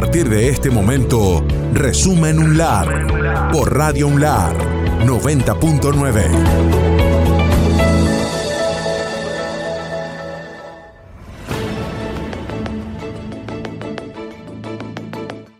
partir de este momento, Resumen UNLAR por Radio UNLAR 90.9.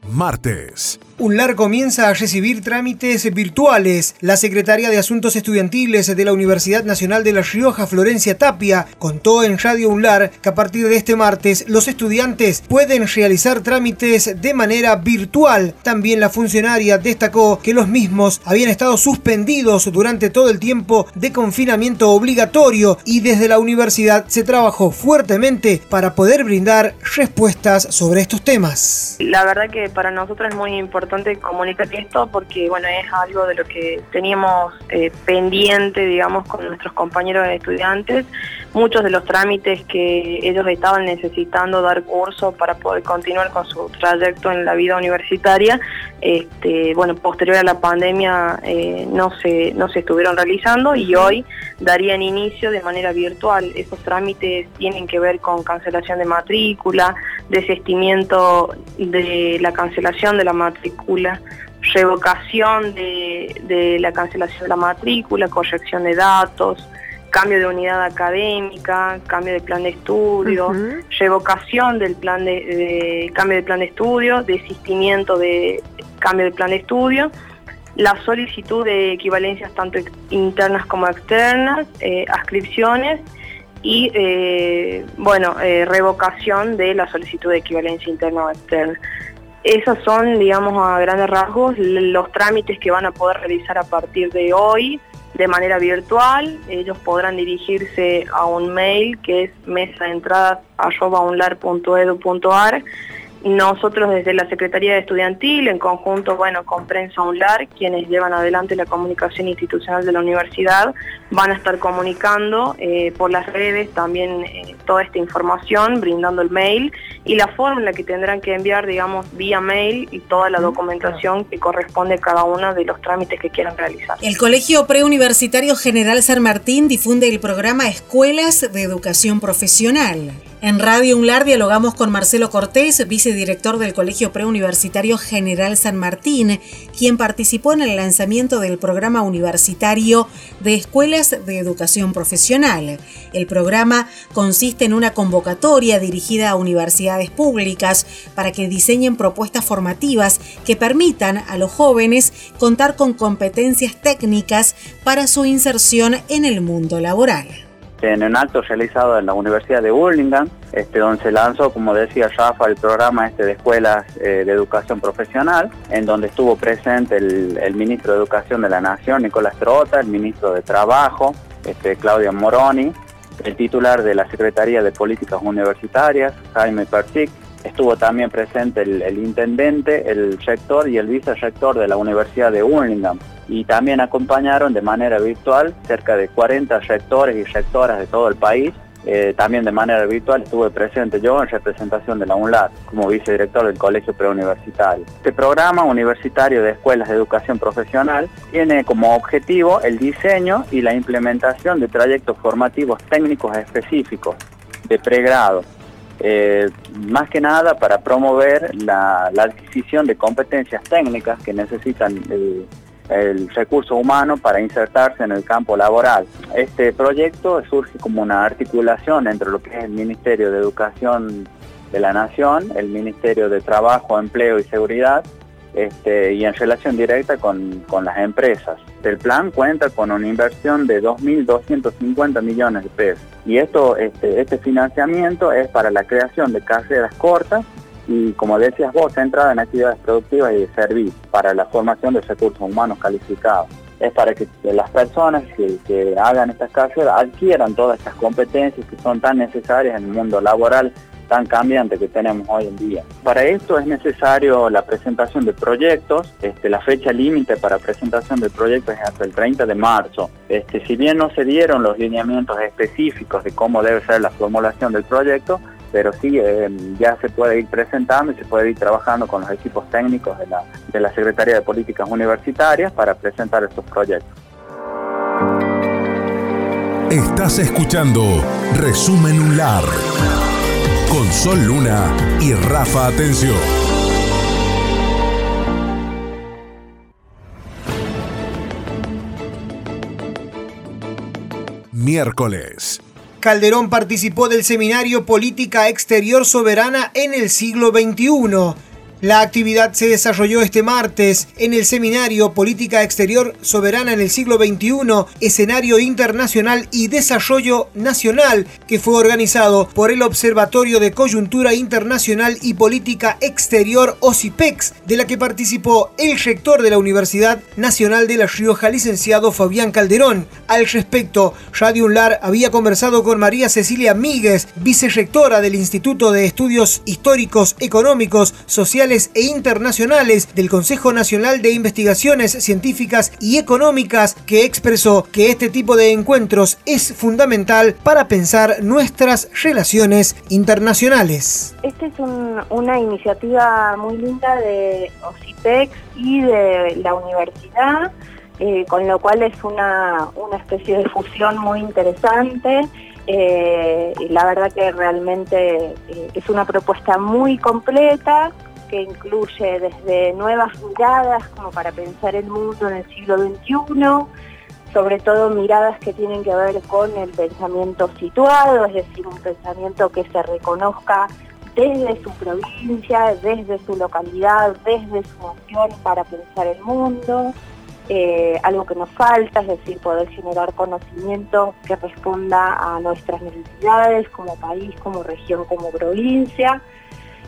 martes. UNLAR comienza a recibir trámites virtuales. La Secretaría de Asuntos Estudiantiles de la Universidad Nacional de La Rioja, Florencia Tapia, contó en Radio UNLAR que a partir de este martes los estudiantes pueden realizar trámites de manera virtual. También la funcionaria destacó que los mismos habían estado suspendidos durante todo el tiempo de confinamiento obligatorio y desde la universidad se trabajó fuertemente para poder brindar respuestas sobre estos temas. La verdad que para nosotros es muy importante importante comunicar esto porque bueno es algo de lo que teníamos eh, pendiente, digamos, con nuestros compañeros estudiantes. Muchos de los trámites que ellos estaban necesitando dar curso para poder continuar con su trayecto en la vida universitaria, este, bueno, posterior a la pandemia eh, no, se, no se estuvieron realizando y hoy darían inicio de manera virtual. Esos trámites tienen que ver con cancelación de matrícula, desestimiento de la cancelación de la matrícula, revocación de, la cancelación de la matrícula, corrección de datos, cambio de unidad académica, cambio de plan de estudio, revocación del plan de, cambio de plan de estudio, desistimiento de cambio de plan de estudio, la solicitud de equivalencias tanto internas como externas, eh, ascripciones y eh, bueno, eh, revocación de la solicitud de equivalencia interna o externa. Esos son, digamos, a grandes rasgos los trámites que van a poder realizar a partir de hoy de manera virtual. Ellos podrán dirigirse a un mail que es mesaentradas.unlar.edu.ar nosotros desde la Secretaría de Estudiantil, en conjunto bueno, con Prensa UNLAR, quienes llevan adelante la comunicación institucional de la universidad, van a estar comunicando eh, por las redes también eh, toda esta información, brindando el mail y la forma en la que tendrán que enviar, digamos, vía mail y toda la documentación que corresponde a cada uno de los trámites que quieran realizar. El Colegio Preuniversitario General San Martín difunde el programa Escuelas de Educación Profesional. En Radio UNLAR dialogamos con Marcelo Cortés, vicedirector del Colegio Preuniversitario General San Martín, quien participó en el lanzamiento del programa universitario de Escuelas de Educación Profesional. El programa consiste en una convocatoria dirigida a universidades públicas para que diseñen propuestas formativas que permitan a los jóvenes contar con competencias técnicas para su inserción en el mundo laboral en un acto realizado en la Universidad de Burlingame, este, donde se lanzó, como decía Rafa, el programa este de escuelas eh, de educación profesional, en donde estuvo presente el, ministro de Educación de la Nación, Nicolás Trota, el ministro de Trabajo, este, Claudia Moroni, el titular de la Secretaría de Políticas Universitarias, Jaime Persic, estuvo también presente el, intendente, el rector y el vicerrector de la Universidad de Burlingame y también acompañaron de manera virtual cerca de 40 rectores y rectoras de todo el país. Eh, también de manera virtual estuve presente yo en representación de la UNLAD como vicedirector del Colegio Preuniversitario. Este programa universitario de escuelas de educación profesional tiene como objetivo el diseño y la implementación de trayectos formativos técnicos específicos de pregrado, eh, más que nada para promover la, adquisición de competencias técnicas que necesitan eh, el recurso humano para insertarse en el campo laboral. Este proyecto surge como una articulación entre lo que es el Ministerio de Educación de la Nación, el Ministerio de Trabajo, Empleo y Seguridad, este, y en relación directa con, las empresas. El plan cuenta con una inversión de 2.250 millones de pesos y esto, este, este financiamiento es para la creación de carreras cortas y como decías vos, centrada en actividades productivas y de servicio para la formación de recursos humanos calificados. Es para que las personas que, hagan estas carreras adquieran todas estas competencias que son tan necesarias en el mundo laboral tan cambiante que tenemos hoy en día. Para esto es necesario la presentación de proyectos, este, la fecha límite para presentación de proyectos es hasta el 30 de marzo. Este, si bien no se dieron los lineamientos específicos de cómo debe ser la formulación del proyecto, pero sí eh, ya se puede ir presentando y se puede ir trabajando con los equipos técnicos de la, de la Secretaría de Políticas Universitarias para presentar estos proyectos. Estás escuchando Resumen UNLAR con Sol Luna y Rafa Atención. Miércoles. Calderón participó del seminario Política Exterior Soberana en el siglo XXI. La actividad se desarrolló este martes en el seminario Política Exterior Soberana en el siglo XXI, escenario internacional y desarrollo nacional, que fue organizado por el Observatorio de Coyuntura Internacional y Política Exterior OCIPEX, de la que participó el rector de la Universidad Nacional de La Rioja, licenciado Fabián Calderón. Al respecto, Radio Unlar había conversado con María Cecilia Míguez, vicerrectora del Instituto de Estudios Históricos, Económicos, Sociales e internacionales del Consejo Nacional de Investigaciones Científicas y Económicas, que expresó que este tipo de encuentros es fundamental para pensar nuestras relaciones internacionales. Esta es una iniciativa muy linda de OCIPEX y de la universidad. Eh, con lo cual es una, especie de fusión muy interesante. Eh, la verdad que realmente eh, es una propuesta muy completa que incluye desde nuevas miradas como para pensar el mundo en el siglo XXI, sobre todo miradas que tienen que ver con el pensamiento situado, es decir, un pensamiento que se reconozca desde su provincia, desde su localidad, desde su opción para pensar el mundo. Eh, algo que nos falta, es decir, poder generar conocimiento que responda a nuestras necesidades como país, como región, como provincia.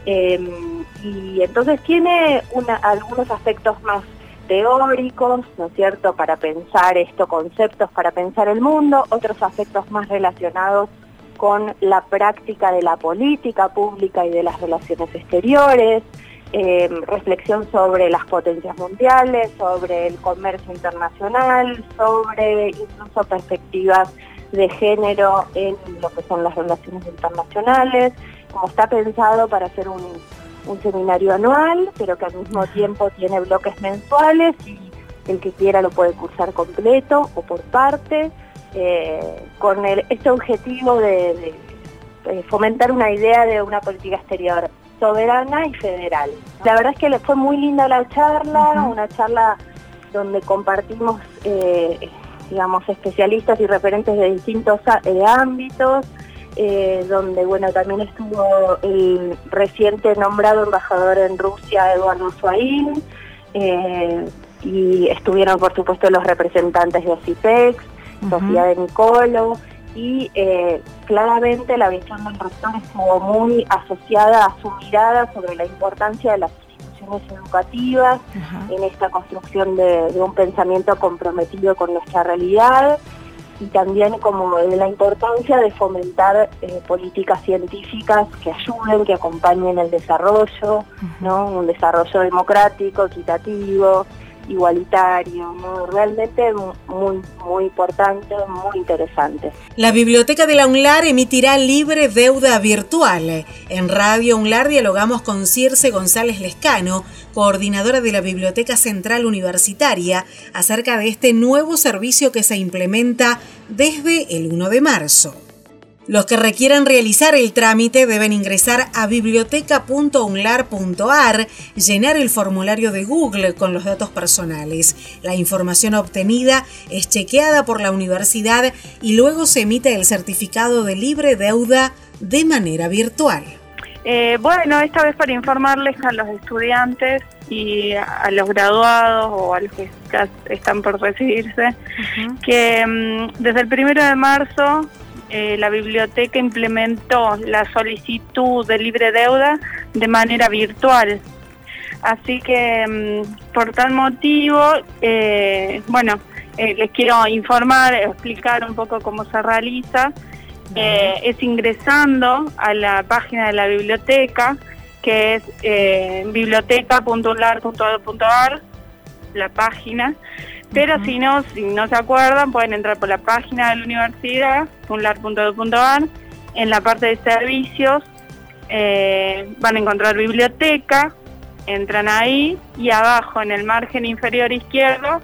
Em, y entonces tiene algunos aspectos más teóricos, ¿no es cierto?, para pensar estos conceptos, para pensar el mundo, otros aspectos más relacionados con la práctica de la política pública y de las relaciones exteriores, em, reflexión sobre las potencias mundiales, sobre el comercio internacional, sobre incluso perspectivas de género en lo que son las relaciones internacionales, como está pensado para hacer un, seminario anual, pero que al mismo tiempo tiene bloques mensuales y el que quiera lo puede cursar completo o por parte, eh, con este objetivo de, fomentar una idea de una política exterior soberana y federal. La verdad es que le fue muy linda la charla, una charla donde compartimos, eh, digamos, especialistas y referentes de distintos eh, ámbitos, eh, donde bueno también estuvo el reciente nombrado embajador en Rusia, Eduardo Suaín, eh, y estuvieron por supuesto los representantes de OCIPEX, Sofía de Nicolo, y eh, claramente la visión del rector estuvo muy asociada a su mirada sobre la importancia de las instituciones educativas en esta construcción de un pensamiento comprometido con nuestra realidad y también como de la importancia de fomentar eh, políticas científicas que ayuden, que acompañen el desarrollo, ¿no? un desarrollo democrático, equitativo, igualitario, realmente muy, muy importante, muy interesante. La Biblioteca de la UNLAR emitirá libre deuda virtual. En Radio UNLAR dialogamos con Circe González Lescano, coordinadora de la Biblioteca Central Universitaria, acerca de este nuevo servicio que se implementa desde el 1 de marzo. Los que requieran realizar el trámite deben ingresar a biblioteca.unlar.ar, llenar el formulario de Google con los datos personales. La información obtenida es chequeada por la universidad y luego se emite el certificado de libre deuda de manera virtual. Eh, bueno, esta vez para informarles a los estudiantes y a los graduados o a los que están por recibirse, que mm, desde el primero de marzo eh, la biblioteca implementó la solicitud de libre deuda de manera virtual. Así que mm, por tal motivo, eh, bueno, eh, les quiero informar, explicar un poco cómo se realiza. es ingresando a la página de la biblioteca, que es biblioteca.ular.ar, la página. Pero si no, si no se acuerdan, pueden entrar por la página de la universidad, unlar.edu.ar, en la parte de servicios eh, van a encontrar biblioteca, entran ahí y abajo en el margen inferior izquierdo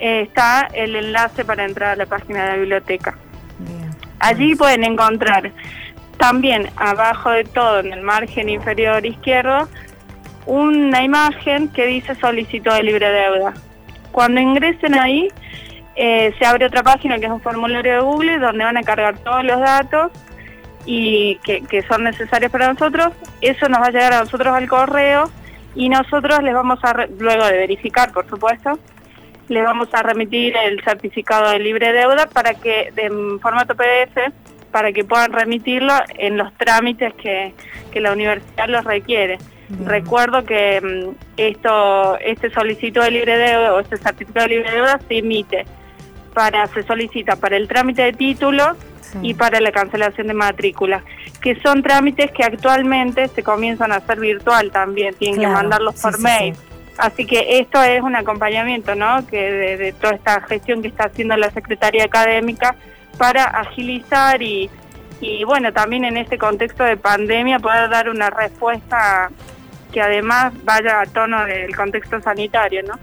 eh, está el enlace para entrar a la página de la biblioteca. Allí pueden encontrar también abajo de todo en el margen inferior izquierdo una imagen que dice solicitud de libre deuda. Cuando ingresen ahí, eh, se abre otra página que es un formulario de Google donde van a cargar todos los datos y que, son necesarios para nosotros. Eso nos va a llegar a nosotros al correo y nosotros les vamos a, luego de verificar, por supuesto, les vamos a remitir el certificado de libre deuda para que, en formato PDF, para que puedan remitirlo en los trámites que, que la universidad los requiere. Recuerdo que mm, esto, este solicitud de libre deuda o este certificado de libre deuda se emite para, se solicita para el trámite de títulos y para la cancelación de matrícula, que son trámites que actualmente se comienzan a hacer virtual también, tienen que mandarlos por mail. Así que esto es un acompañamiento, ¿no? Que de, toda esta gestión que está haciendo la Secretaría Académica para agilizar y, y bueno, también en este contexto de pandemia poder dar una respuesta que además vaya a tono del contexto sanitario, ¿no?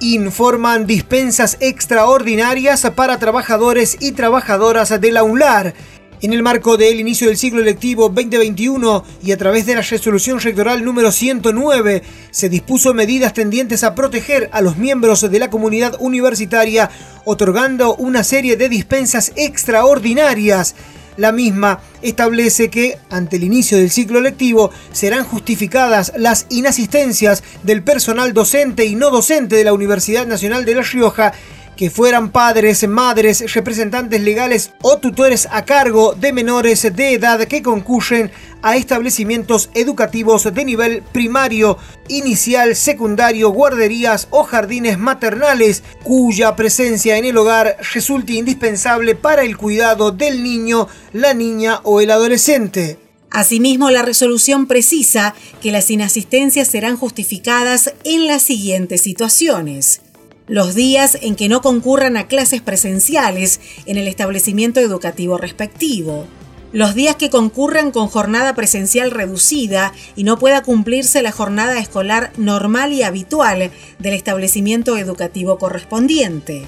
informan dispensas extraordinarias para trabajadores y trabajadoras de la UNLAR. En el marco del inicio del ciclo electivo 2021 y a través de la resolución rectoral número 109, se dispuso medidas tendientes a proteger a los miembros de la comunidad universitaria, otorgando una serie de dispensas extraordinarias. La misma establece que, ante el inicio del ciclo lectivo, serán justificadas las inasistencias del personal docente y no docente de la Universidad Nacional de La Rioja que fueran padres, madres, representantes legales o tutores a cargo de menores de edad que concurren a establecimientos educativos de nivel primario, inicial, secundario, guarderías o jardines maternales, cuya presencia en el hogar resulte indispensable para el cuidado del niño, la niña o el adolescente. Asimismo, la resolución precisa que las inasistencias serán justificadas en las siguientes situaciones los días en que no concurran a clases presenciales en el establecimiento educativo respectivo, los días que concurran con jornada presencial reducida y no pueda cumplirse la jornada escolar normal y habitual del establecimiento educativo correspondiente.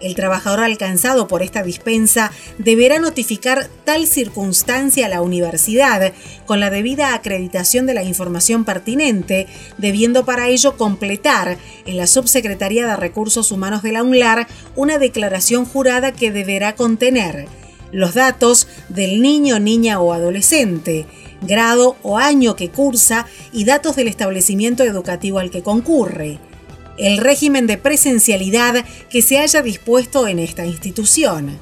El trabajador alcanzado por esta dispensa deberá notificar tal circunstancia a la universidad con la debida acreditación de la información pertinente, debiendo para ello completar en la Subsecretaría de Recursos Humanos de la UNLAR una declaración jurada que deberá contener los datos del niño, niña o adolescente, grado o año que cursa y datos del establecimiento educativo al que concurre el régimen de presencialidad que se haya dispuesto en esta institución.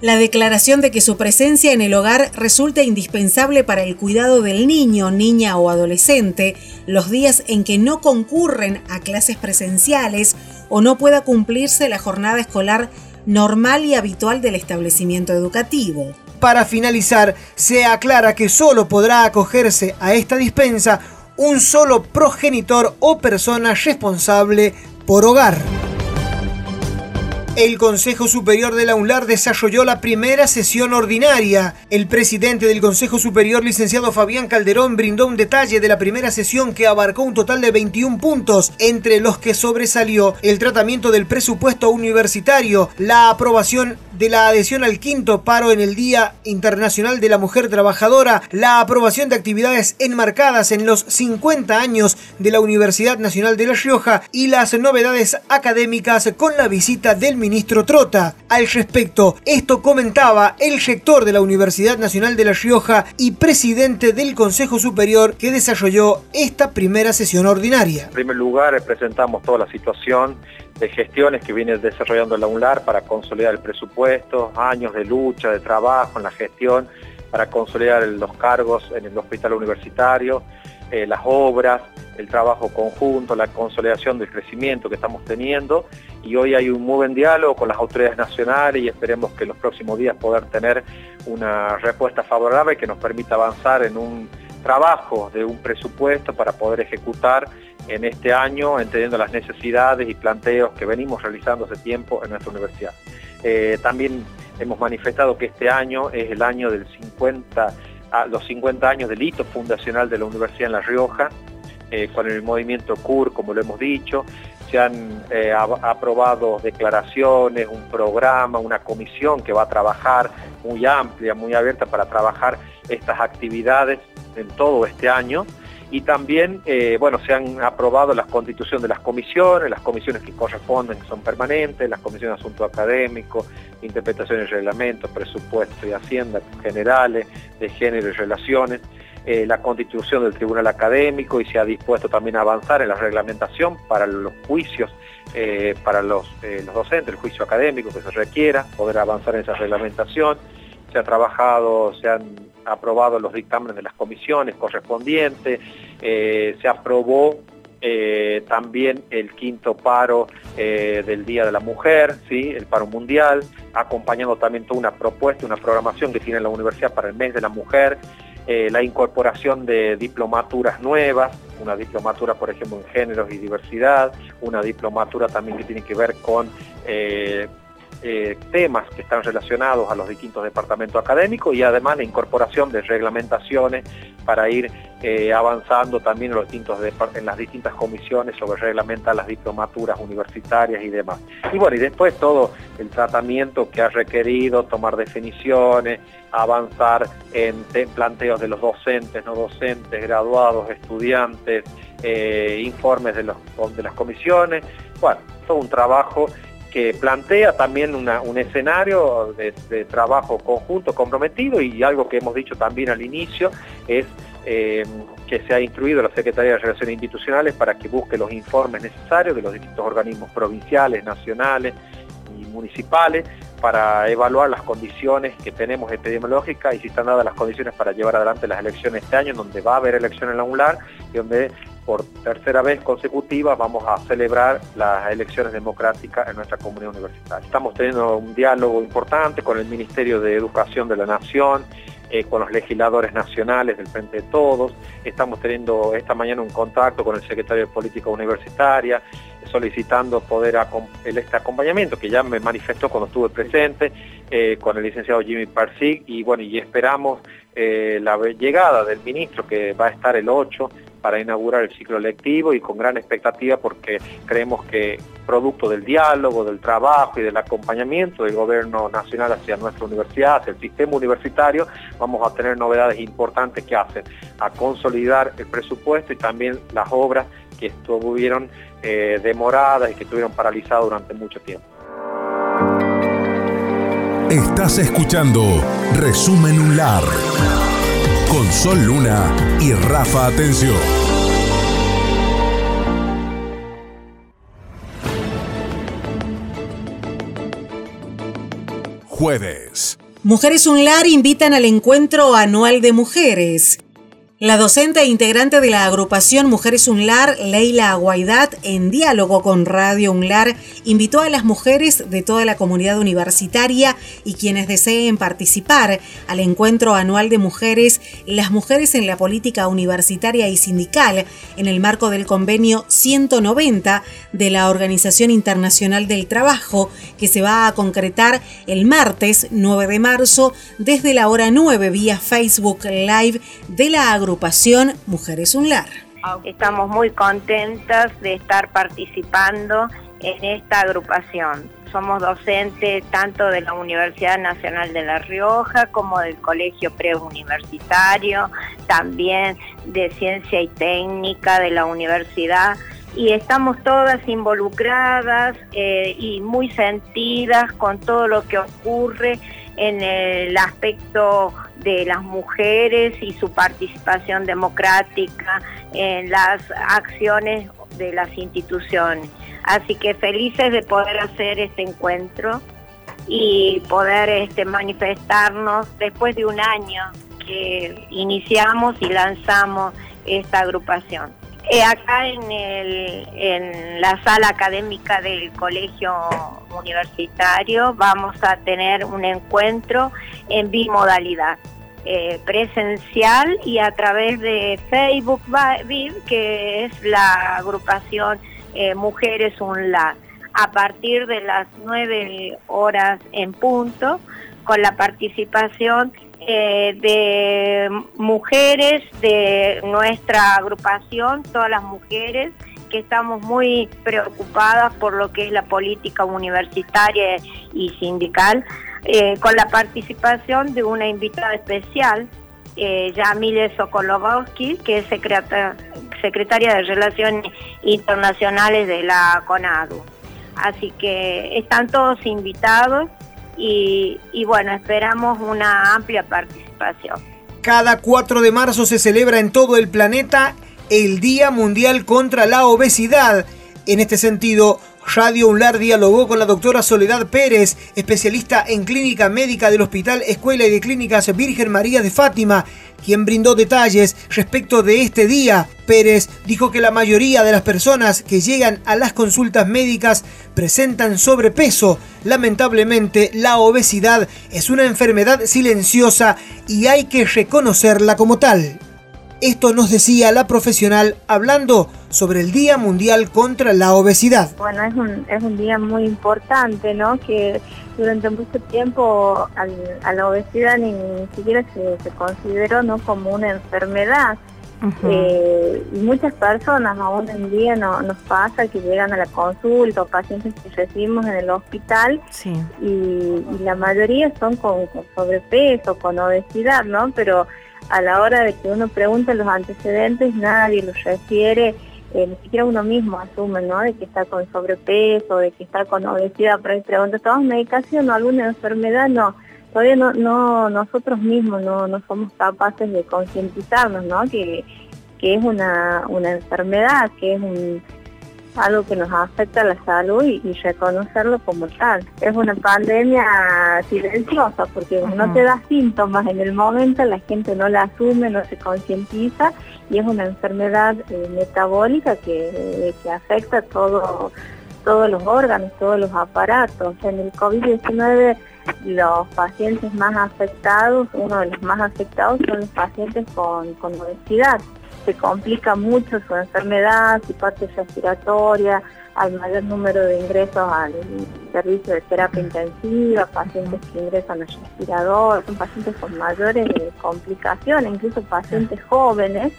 La declaración de que su presencia en el hogar resulta indispensable para el cuidado del niño, niña o adolescente los días en que no concurren a clases presenciales o no pueda cumplirse la jornada escolar normal y habitual del establecimiento educativo. Para finalizar, se aclara que solo podrá acogerse a esta dispensa un solo progenitor o persona responsable por hogar. El Consejo Superior de la UNLAR desarrolló la primera sesión ordinaria. El presidente del Consejo Superior, licenciado Fabián Calderón, brindó un detalle de la primera sesión que abarcó un total de 21 puntos, entre los que sobresalió el tratamiento del presupuesto universitario, la aprobación de la adhesión al quinto paro en el Día Internacional de la Mujer Trabajadora, la aprobación de actividades enmarcadas en los 50 años de la Universidad Nacional de La Rioja y las novedades académicas con la visita del ministro Trota. Al respecto, esto comentaba el rector de la Universidad Nacional de La Rioja y presidente del Consejo Superior que desarrolló esta primera sesión ordinaria. En primer lugar, presentamos toda la situación de gestiones que viene desarrollando la UNLAR para consolidar el presupuesto, años de lucha, de trabajo en la gestión, para consolidar los cargos en el hospital universitario, eh, las obras, el trabajo conjunto, la consolidación del crecimiento que estamos teniendo y hoy hay un muy buen diálogo con las autoridades nacionales y esperemos que en los próximos días poder tener una respuesta favorable que nos permita avanzar en un trabajo de un presupuesto para poder ejecutar en este año, entendiendo las necesidades y planteos que venimos realizando hace tiempo en nuestra universidad. Eh, también hemos manifestado que este año es el año del 50, los 50 años del hito fundacional de la Universidad en La Rioja, eh, con el movimiento CUR, como lo hemos dicho, se han eh, aprobado declaraciones, un programa, una comisión que va a trabajar muy amplia, muy abierta para trabajar estas actividades en todo este año y también, eh, bueno, se han aprobado la constitución de las comisiones, las comisiones que corresponden, que son permanentes, las comisiones de asuntos académicos, interpretaciones y reglamentos, presupuesto y hacienda generales, de género y relaciones, eh, la constitución del tribunal académico y se ha dispuesto también a avanzar en la reglamentación para los juicios, eh, para los, los docentes, el juicio académico que se requiera, poder avanzar en esa reglamentación. Se ha trabajado, se han aprobado los dictámenes de las comisiones correspondientes, eh, se aprobó eh, también el quinto paro eh, del Día de la Mujer, ¿sí? el paro mundial, acompañando también toda una propuesta, una programación que tiene la universidad para el mes de la mujer, la incorporación de diplomaturas nuevas, una diplomatura por ejemplo en géneros y diversidad, una diplomatura también que tiene que ver con eh, temas que están relacionados a los distintos departamentos académicos y además la incorporación de reglamentaciones para ir eh, avanzando también en, los distintos en las distintas comisiones sobre reglamentar las diplomaturas universitarias y demás. Y bueno, y después todo el tratamiento que ha requerido, tomar definiciones, avanzar en planteos de los docentes, no docentes, graduados, estudiantes, eh, informes de, los, de las comisiones, bueno, todo un trabajo que plantea también un escenario de, trabajo conjunto, comprometido y algo que hemos dicho también al inicio es eh, que se ha instruido la Secretaría de Relaciones Institucionales para que busque los informes necesarios de los distintos organismos provinciales, nacionales y municipales para evaluar las condiciones que tenemos epidemiológicas y si están dadas las condiciones para llevar adelante las elecciones este año, donde va a haber elecciones en la UNLAR y donde por tercera vez consecutiva vamos a celebrar las elecciones democráticas en nuestra comunidad universitaria. Estamos teniendo un diálogo importante con el Ministerio de Educación de la Nación, eh, con los legisladores nacionales del Frente de Todos. Estamos teniendo esta mañana un contacto con el secretario de Política Universitaria, solicitando poder este acompañamiento que ya me manifestó cuando estuve presente eh, con el licenciado Jimmy Parsig y bueno, y esperamos eh, la llegada del ministro que va a estar el 8 para inaugurar el ciclo lectivo y con gran expectativa porque creemos que producto del diálogo, del trabajo y del acompañamiento del gobierno nacional hacia nuestra universidad, hacia el sistema universitario, vamos a tener novedades importantes que hacen a consolidar el presupuesto y también las obras que estuvieron eh, demoradas y que estuvieron paralizadas durante mucho tiempo. Estás escuchando Resumen UNLAR con Sol Luna y Rafa Atención. Jueves. Mujeres UNLAR invitan al encuentro anual de mujeres. La docente e integrante de la agrupación Mujeres UNLAR, Leila Aguaidat, en diálogo con Radio UNLAR, invitó a las mujeres de toda la comunidad universitaria y quienes deseen participar al encuentro anual de mujeres, las mujeres en la política universitaria y sindical, en el marco del convenio 190 de la Organización Internacional del Trabajo, que se va a concretar el martes 9 de marzo desde la hora 9 vía Facebook Live de la agrupación agrupación Mujeres Unlar. Estamos muy contentas de estar participando en esta agrupación. Somos docentes tanto de la Universidad Nacional de La Rioja como del Colegio Preuniversitario, también de Ciencia y Técnica de la universidad y estamos todas involucradas eh, y muy sentidas con todo lo que ocurre en el aspecto de las mujeres y su participación democrática en las acciones de las instituciones. Así que felices de poder hacer este encuentro y poder este, manifestarnos después de un año que iniciamos y lanzamos esta agrupación. Eh, acá en, el, en la sala académica del colegio universitario vamos a tener un encuentro en bimodalidad. Eh, presencial y a través de Facebook Viv, que es la agrupación eh, Mujeres UNLA, a partir de las 9 horas en punto, con la participación eh, de mujeres de nuestra agrupación, todas las mujeres que estamos muy preocupadas por lo que es la política universitaria y sindical, eh, con la participación de una invitada especial eh, Yamile Sokolovsky, que es secretaria de Relaciones Internacionales de la CONADU. Así que están todos invitados y, bueno, esperamos una amplia participación. Cada 4 de marzo se celebra en todo el planeta el Día Mundial contra la Obesidad. En este sentido, Radio Unlar dialogó con la doctora Soledad Pérez, especialista en clínica médica del Hospital Escuela y de Clínicas Virgen María de Fátima, quien brindó detalles respecto de este día. Pérez dijo que la mayoría de las personas que llegan a las consultas médicas presentan sobrepeso. Lamentablemente, la obesidad es una enfermedad silenciosa y hay que reconocerla como tal. Esto nos decía la profesional hablando sobre el Día Mundial contra la Obesidad. Bueno, es un, es un día muy importante, ¿no? Que durante mucho tiempo a la obesidad ni, siquiera se, consideró ¿no? como una enfermedad. Eh, y muchas personas aún en día no, nos pasa que llegan a la consulta o pacientes que recibimos en el hospital y, la mayoría son con, con sobrepeso, con obesidad, ¿no? Pero a la hora de que uno pregunta los antecedentes, nadie los refiere, eh, ni siquiera uno mismo asume, ¿no? De que está con sobrepeso, de que está con obesidad, pero pregunta, ¿tomas medicación o alguna enfermedad? No, todavía no, no nosotros mismos no, no somos capaces de concientizarnos, ¿no? Que, que es una, una enfermedad, que es un algo que nos afecta a la salud y, reconocerlo como tal. Es una pandemia silenciosa porque no te da síntomas en el momento, la gente no la asume, no se concientiza y es una enfermedad eh, metabólica que, afecta todo, todos los órganos, todos los aparatos. En el COVID-19 los pacientes más afectados, uno de los más afectados son los pacientes con, con obesidad se complica mucho su enfermedad, su parte respiratoria, al mayor número de ingresos al servicio de terapia intensiva, pacientes que ingresan al respirador, son pacientes con mayores complicaciones, incluso pacientes jóvenes,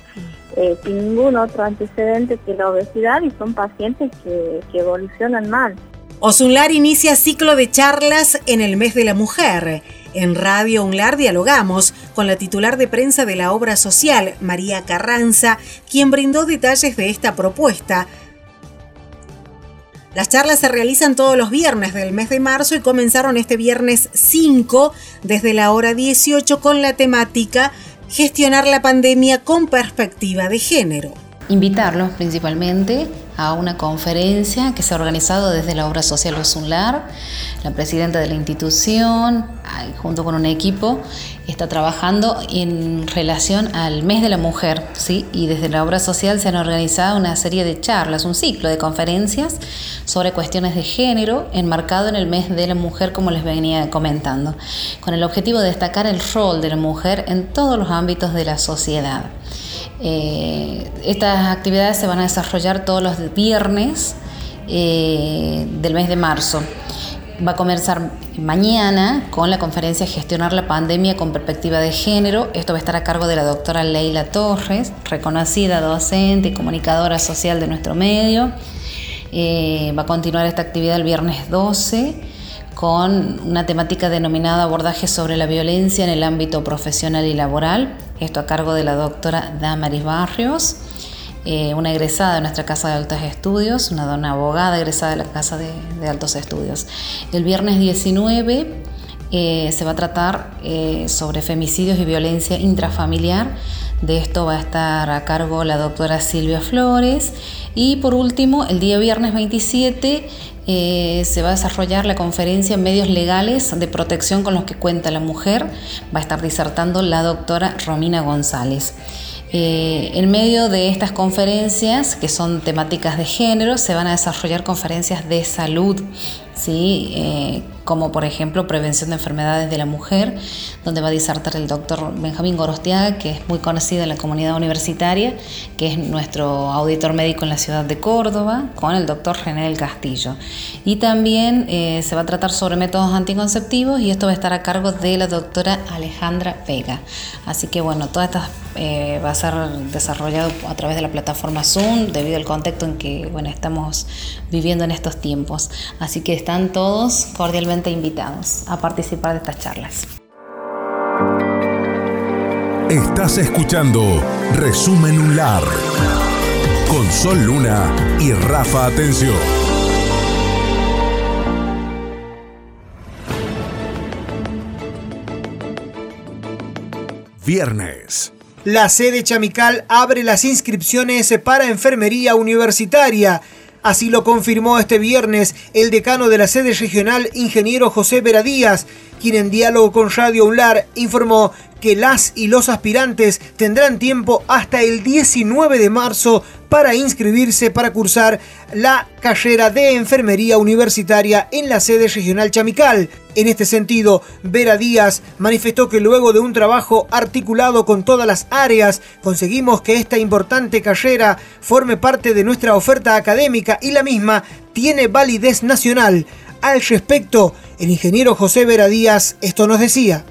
eh, sin ningún otro antecedente que la obesidad y son pacientes que, que evolucionan mal. Osunlar inicia ciclo de charlas en el mes de la mujer. En Radio Unlar dialogamos con la titular de prensa de la obra social, María Carranza, quien brindó detalles de esta propuesta. Las charlas se realizan todos los viernes del mes de marzo y comenzaron este viernes 5 desde la hora 18 con la temática Gestionar la pandemia con perspectiva de género. Invitarlos principalmente a una conferencia que se ha organizado desde la obra social Osunlar. La presidenta de la institución, junto con un equipo, está trabajando en relación al mes de la mujer, ¿sí? y desde la obra social se han organizado una serie de charlas, un ciclo de conferencias sobre cuestiones de género enmarcado en el mes de la mujer, como les venía comentando, con el objetivo de destacar el rol de la mujer en todos los ámbitos de la sociedad. Eh, estas actividades se van a desarrollar todos los viernes eh, del mes de marzo. Va a comenzar mañana con la conferencia Gestionar la pandemia con perspectiva de género. Esto va a estar a cargo de la doctora Leila Torres, reconocida docente y comunicadora social de nuestro medio. Eh, va a continuar esta actividad el viernes 12 con una temática denominada abordaje sobre la violencia en el ámbito profesional y laboral. Esto a cargo de la doctora Damaris Barrios, eh, una egresada de nuestra Casa de Altos Estudios, una dona abogada egresada de la Casa de, Altos Estudios. El viernes 19 eh, se va a tratar eh, sobre femicidios y violencia intrafamiliar. De esto va a estar a cargo la doctora Silvia Flores. Y por último, el día viernes 27 se va a desarrollar la conferencia en medios legales de protección con los que cuenta la mujer. Va a estar disertando la doctora Romina González. Eh, en medio de estas conferencias, que son temáticas de género, se van a desarrollar conferencias de salud, ¿sí? Eh, como por ejemplo prevención de enfermedades de la mujer, donde va a disertar el doctor Benjamín Gorostiaga, que es muy conocido en la comunidad universitaria, que es nuestro auditor médico en la ciudad de Córdoba, con el doctor René del Castillo. Y también eh, se va a tratar sobre métodos anticonceptivos y esto va a estar a cargo de la doctora Alejandra Vega. Así que bueno, todas estas eh, va a ser desarrollado a través de la plataforma Zoom debido al contexto en que bueno, estamos viviendo en estos tiempos. Así que están todos cordialmente invitados a participar de estas charlas. Estás escuchando Resumen UNLAR con Sol Luna y Rafa Atención. Viernes. La sede Chamical abre las inscripciones para enfermería universitaria. Así lo confirmó este viernes el decano de la sede regional, ingeniero José Vera Díaz, quien en diálogo con Radio UNLAR informó que las y los aspirantes tendrán tiempo hasta el 19 de marzo para inscribirse para cursar la carrera de enfermería universitaria en la sede regional Chamical. En este sentido, Vera Díaz manifestó que luego de un trabajo articulado con todas las áreas, conseguimos que esta importante carrera forme parte de nuestra oferta académica y la misma tiene validez nacional. Al respecto, el ingeniero José Vera Díaz esto nos decía.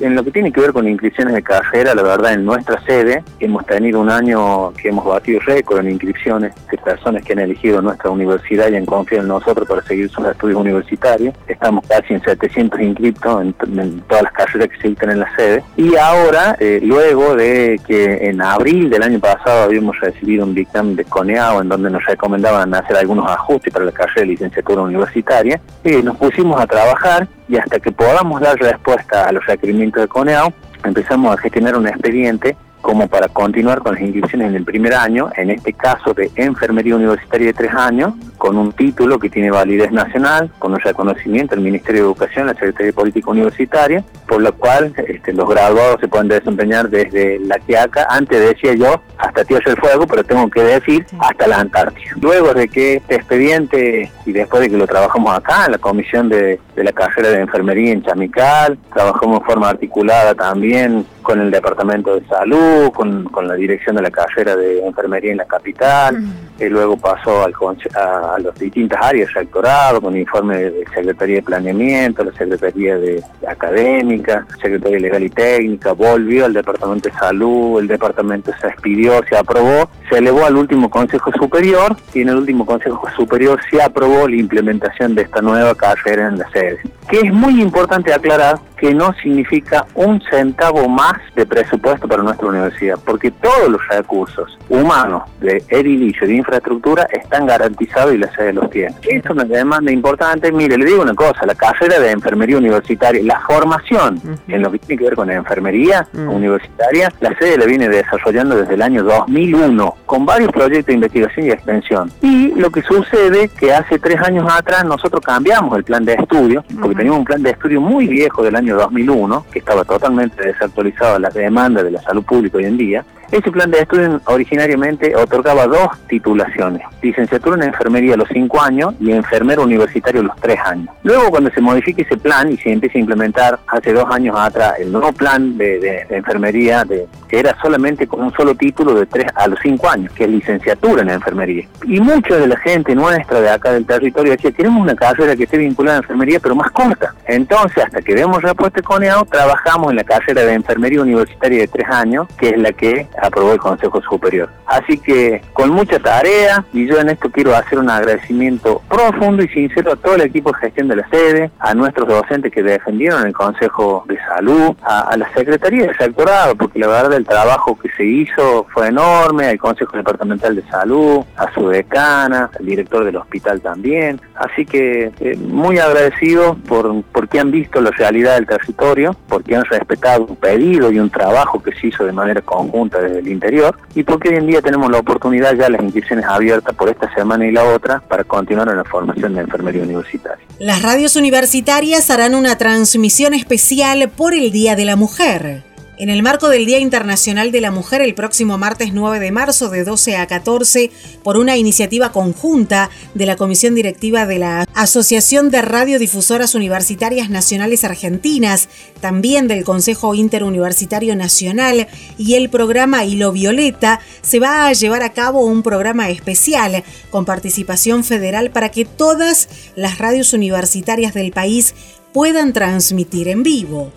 En lo que tiene que ver con inscripciones de carrera, la verdad, en nuestra sede hemos tenido un año que hemos batido récord en inscripciones de personas que han elegido nuestra universidad y han confiado en nosotros para seguir sus estudios universitarios. Estamos casi en 700 inscriptos en, todas las carreras que se dictan en la sede. Y ahora, eh, luego de que en abril del año pasado habíamos recibido un dictamen de CONEAO en donde nos recomendaban hacer algunos ajustes para la carrera de licenciatura universitaria, eh, nos pusimos a trabajar y hasta que podamos dar respuesta a los requerimientos de CONEAO, empezamos a gestionar un expediente como para continuar con las inscripciones en el primer año, en este caso de enfermería universitaria de tres años, con un título que tiene validez nacional, con un reconocimiento del Ministerio de Educación, la Secretaría de Política Universitaria, por lo cual este, los graduados se pueden desempeñar desde la Quiaca, antes decía yo, hasta Tierra del Fuego, pero tengo que decir hasta la Antártida. Luego de que este expediente, y después de que lo trabajamos acá, en la comisión de, de la carrera de enfermería en Chamical, trabajamos de forma articulada también con el Departamento de Salud, con, la dirección de la carrera de enfermería en la capital, y luego pasó al, a, las distintas áreas, rectorado, con informe de Secretaría de Planeamiento, la Secretaría de, Académica, Secretaría Legal y Técnica, volvió al Departamento de Salud, el Departamento se expidió, se aprobó, se elevó al último Consejo Superior y en el último Consejo Superior se aprobó la implementación de esta nueva carrera en la sede. Que es muy importante aclarar que no significa un centavo más de presupuesto para nuestra universidad, porque todos los recursos humanos de edilicio, de infraestructura, están garantizados y la sede los tiene. Es una demanda importante. Mire, le digo una cosa, la carrera de enfermería universitaria, la formación en lo que tiene que ver con la enfermería universitaria, la sede la viene desarrollando desde el año 2001, con varios proyectos de investigación y extensión. Y lo que sucede que hace tres años atrás nosotros cambiamos el plan de estudio, porque teníamos un plan de estudio muy viejo del año 2001, que estaba totalmente desactualizado a la demanda de la salud pública hoy en día, ese plan de estudio originariamente otorgaba dos titulaciones, licenciatura en enfermería a los cinco años y enfermero universitario a los tres años. Luego cuando se modifique ese plan y se empieza a implementar hace dos años atrás el nuevo plan de, enfermería, de, que era solamente con un solo título de tres a los cinco años, que es licenciatura en enfermería. Y mucha de la gente nuestra de acá del territorio decía, queremos una carrera que esté vinculada a enfermería, pero más corta. Entonces, hasta que demos respuesta con EAO, trabajamos en la carrera de enfermería universitaria de tres años, que es la que aprobó el Consejo Superior. Así que con mucha tarea y yo en esto quiero hacer un agradecimiento profundo y sincero a todo el equipo de gestión de la sede, a nuestros docentes que defendieron el Consejo de Salud, a, la Secretaría de Sectorado, porque la verdad el trabajo que se hizo fue enorme, al Consejo Departamental de Salud, a su decana, al director del hospital también. Así que eh, muy agradecido por porque han visto la realidad del territorio, porque han respetado un pedido y un trabajo que se hizo de manera conjunta desde el interior y porque hoy en día tenemos la oportunidad ya las inscripciones abiertas por esta semana y la otra para continuar en la formación de enfermería universitaria. Las radios universitarias harán una transmisión especial por el Día de la Mujer. En el marco del Día Internacional de la Mujer, el próximo martes 9 de marzo de 12 a 14, por una iniciativa conjunta de la Comisión Directiva de la Asociación de Radiodifusoras Universitarias Nacionales Argentinas, también del Consejo Interuniversitario Nacional y el programa Hilo Violeta, se va a llevar a cabo un programa especial con participación federal para que todas las radios universitarias del país puedan transmitir en vivo.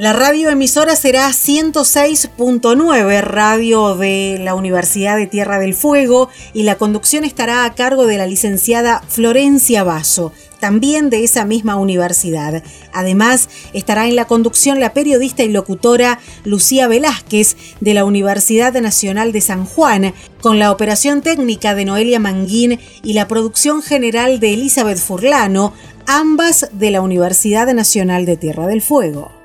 La radioemisora será 106.9, radio de la Universidad de Tierra del Fuego, y la conducción estará a cargo de la licenciada Florencia Basso, también de esa misma universidad. Además, estará en la conducción la periodista y locutora Lucía Velázquez de la Universidad Nacional de San Juan, con la operación técnica de Noelia Manguín y la producción general de Elizabeth Furlano, ambas de la Universidad Nacional de Tierra del Fuego.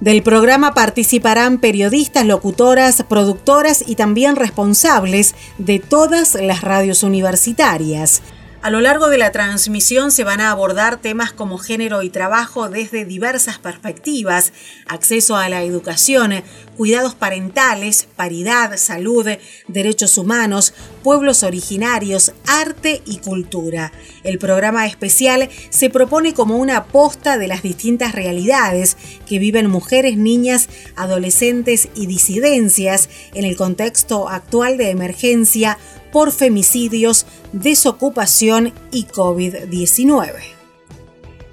Del programa participarán periodistas, locutoras, productoras y también responsables de todas las radios universitarias. A lo largo de la transmisión se van a abordar temas como género y trabajo desde diversas perspectivas, acceso a la educación, cuidados parentales, paridad, salud, derechos humanos, pueblos originarios, arte y cultura. El programa especial se propone como una aposta de las distintas realidades que viven mujeres, niñas, adolescentes y disidencias en el contexto actual de emergencia por femicidios, desocupación y COVID-19.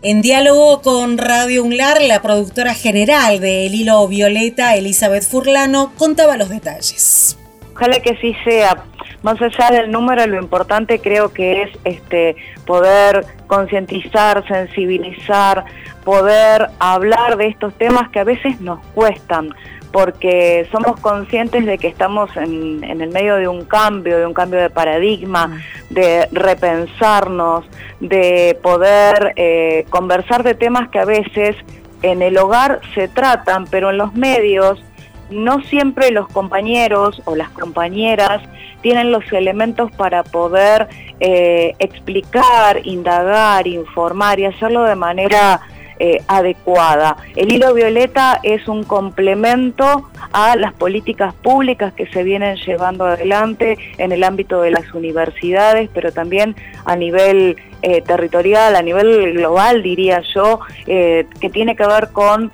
En diálogo con Radio Unlar, la productora general de El Hilo Violeta, Elizabeth Furlano, contaba los detalles. Ojalá que sí sea. Más allá del número, lo importante creo que es este, poder concientizar, sensibilizar, poder hablar de estos temas que a veces nos cuestan porque somos conscientes de que estamos en, el medio de un cambio, de un cambio de paradigma, mm. de repensarnos, de poder eh, conversar de temas que a veces en el hogar se tratan, pero en los medios no siempre los compañeros o las compañeras tienen los elementos para poder eh, explicar, indagar, informar y hacerlo de manera eh, adecuada. El hilo violeta es un complemento a las políticas públicas que se vienen llevando adelante en el ámbito de las universidades, pero también a nivel eh, territorial, a nivel global, diría yo, que tiene que ver con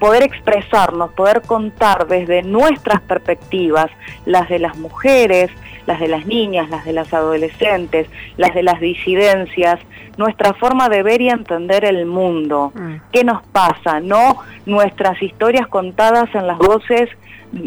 poder expresarnos, poder contar desde nuestras perspectivas, las de las mujeres, las de las niñas, las de las adolescentes, las de las disidencias, nuestra forma de ver y entender el mundo. Mm. ¿Qué nos pasa? No nuestras historias contadas en las voces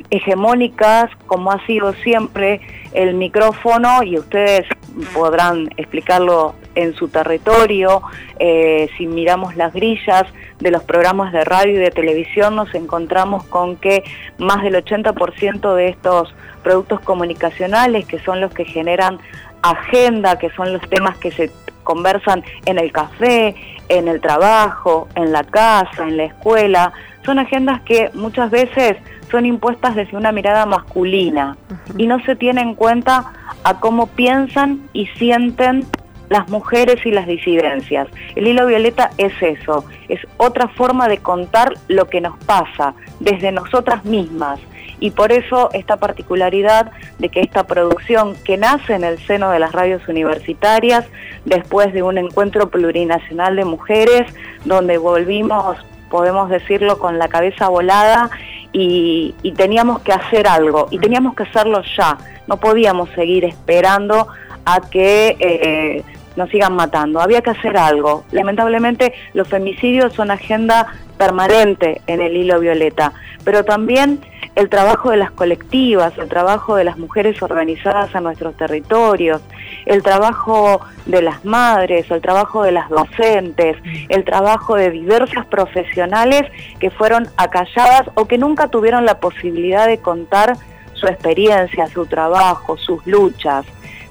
hegemónicas, como ha sido siempre el micrófono, y ustedes podrán explicarlo en su territorio, eh, si miramos las grillas de los programas de radio y de televisión, nos encontramos con que más del 80% de estos productos comunicacionales, que son los que generan agenda, que son los temas que se conversan en el café, en el trabajo, en la casa, en la escuela, son agendas que muchas veces son impuestas desde una mirada masculina y no se tiene en cuenta a cómo piensan y sienten las mujeres y las disidencias. El hilo violeta es eso, es otra forma de contar lo que nos pasa desde nosotras mismas, y por eso esta particularidad de que esta producción que nace en el seno de las radios universitarias, después de un encuentro plurinacional de mujeres, donde volvimos, podemos decirlo, con la cabeza volada y, teníamos que hacer algo, y teníamos que hacerlo ya, no podíamos seguir esperando a que... Eh, nos sigan matando. Había que hacer algo. Lamentablemente los femicidios son agenda permanente en el hilo violeta, pero también el trabajo de las colectivas, el trabajo de las mujeres organizadas en nuestros territorios, el trabajo de las madres, el trabajo de las docentes, el trabajo de diversas profesionales que fueron acalladas o que nunca tuvieron la posibilidad de contar su experiencia, su trabajo, sus luchas.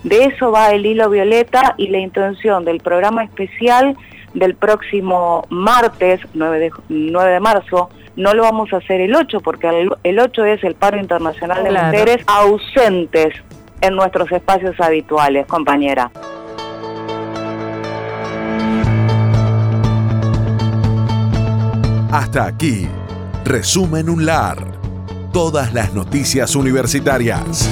De eso va el hilo violeta y la intención del programa especial del próximo martes, 9 de, 9 de marzo, no lo vamos a hacer el 8 porque el, 8 es el paro internacional de mujeres ausentes en nuestros espacios habituales, compañera. Hasta aquí, resumen un lar. Todas las noticias universitarias.